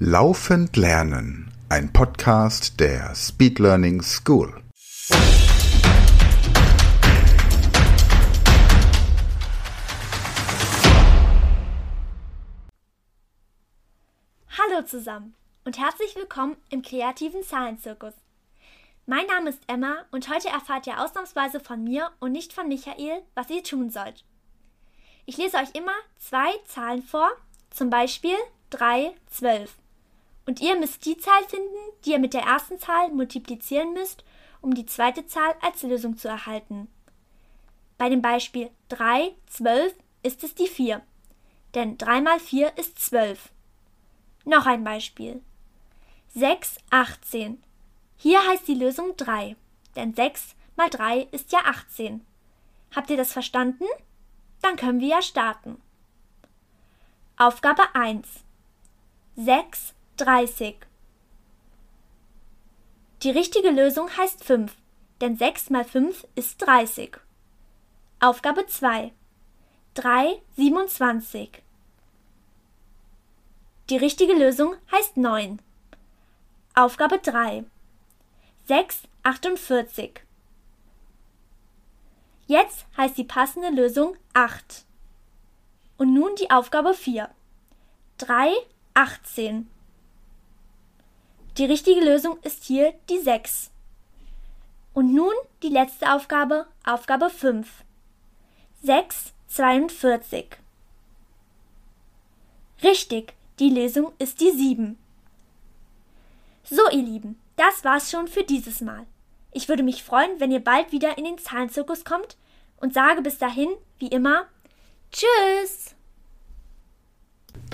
Laufend Lernen, ein Podcast der Speed Learning School. Hallo zusammen und herzlich willkommen im kreativen Zahlenzirkus. Mein Name ist Emma und heute erfahrt ihr ausnahmsweise von mir und nicht von Michael, was ihr tun sollt. Ich lese euch immer zwei Zahlen vor, zum Beispiel 3, 12. Und ihr müsst die Zahl finden, die ihr mit der ersten Zahl multiplizieren müsst, um die zweite Zahl als Lösung zu erhalten. Bei dem Beispiel 3, 12 ist es die 4, denn 3 mal 4 ist 12. Noch ein Beispiel. 6, 18. Hier heißt die Lösung 3, denn 6 mal 3 ist ja 18. Habt ihr das verstanden? Dann können wir ja starten. Aufgabe 1. 6 30. Die richtige Lösung heißt 5, denn 6 mal 5 ist 30. Aufgabe 2. 3 27. Die richtige Lösung heißt 9. Aufgabe 3. 6 48. Jetzt heißt die passende Lösung 8. Und nun die Aufgabe 4. 3 18. Die richtige Lösung ist hier die 6. Und nun die letzte Aufgabe, Aufgabe 5. 6, 42. Richtig, die Lösung ist die 7. So, ihr Lieben, das war's schon für dieses Mal. Ich würde mich freuen, wenn ihr bald wieder in den Zahlenzirkus kommt und sage bis dahin, wie immer, Tschüss!